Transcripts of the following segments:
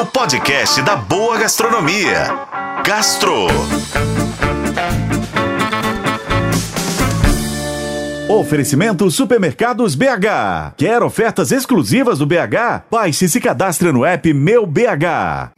o podcast da boa gastronomia. Gastro. Oferecimento Supermercados BH. Quer ofertas exclusivas do BH? Baixe e se cadastre no app Meu BH.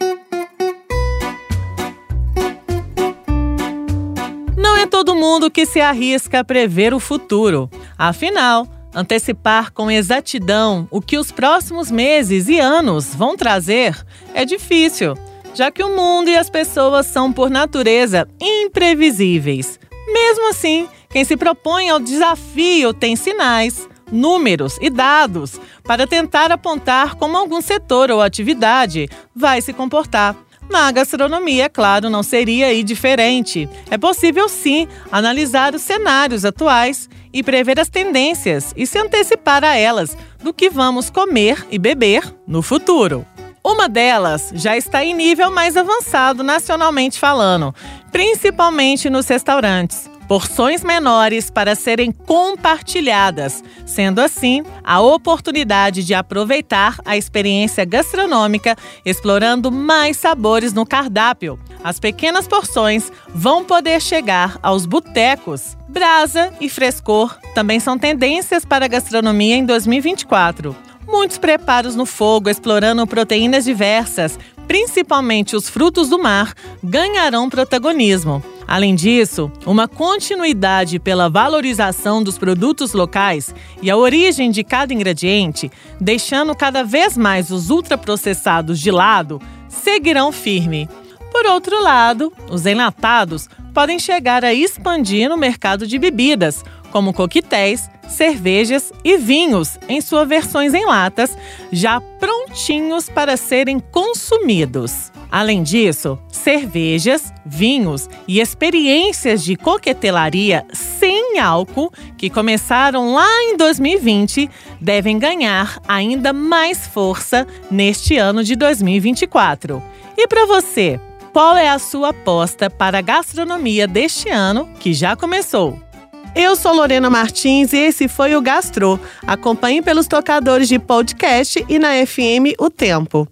Não é todo mundo que se arrisca a prever o futuro. Afinal, antecipar com exatidão o que os próximos meses e anos vão trazer é difícil, já que o mundo e as pessoas são, por natureza, imprevisíveis. Mesmo assim, quem se propõe ao desafio tem sinais, números e dados para tentar apontar como algum setor ou atividade vai se comportar. Na gastronomia, claro, não seria aí diferente. É possível sim analisar os cenários atuais e prever as tendências e se antecipar a elas do que vamos comer e beber no futuro. Uma delas já está em nível mais avançado nacionalmente falando, principalmente nos restaurantes porções menores para serem compartilhadas, sendo assim a oportunidade de aproveitar a experiência gastronômica explorando mais sabores no cardápio. As pequenas porções vão poder chegar aos botecos. Brasa e frescor também são tendências para a gastronomia em 2024. Muitos preparos no fogo, explorando proteínas diversas, principalmente os frutos do mar, ganharão protagonismo. Além disso, uma continuidade pela valorização dos produtos locais e a origem de cada ingrediente, deixando cada vez mais os ultraprocessados de lado, seguirão firme. Por outro lado, os enlatados podem chegar a expandir no mercado de bebidas, como coquetéis, cervejas e vinhos em suas versões em latas, já prontinhos para serem consumidos. Além disso, cervejas, vinhos e experiências de coquetelaria sem álcool, que começaram lá em 2020, devem ganhar ainda mais força neste ano de 2024. E para você, qual é a sua aposta para a gastronomia deste ano que já começou? Eu sou Lorena Martins e esse foi o Gastro. Acompanhe pelos tocadores de podcast e na FM O Tempo.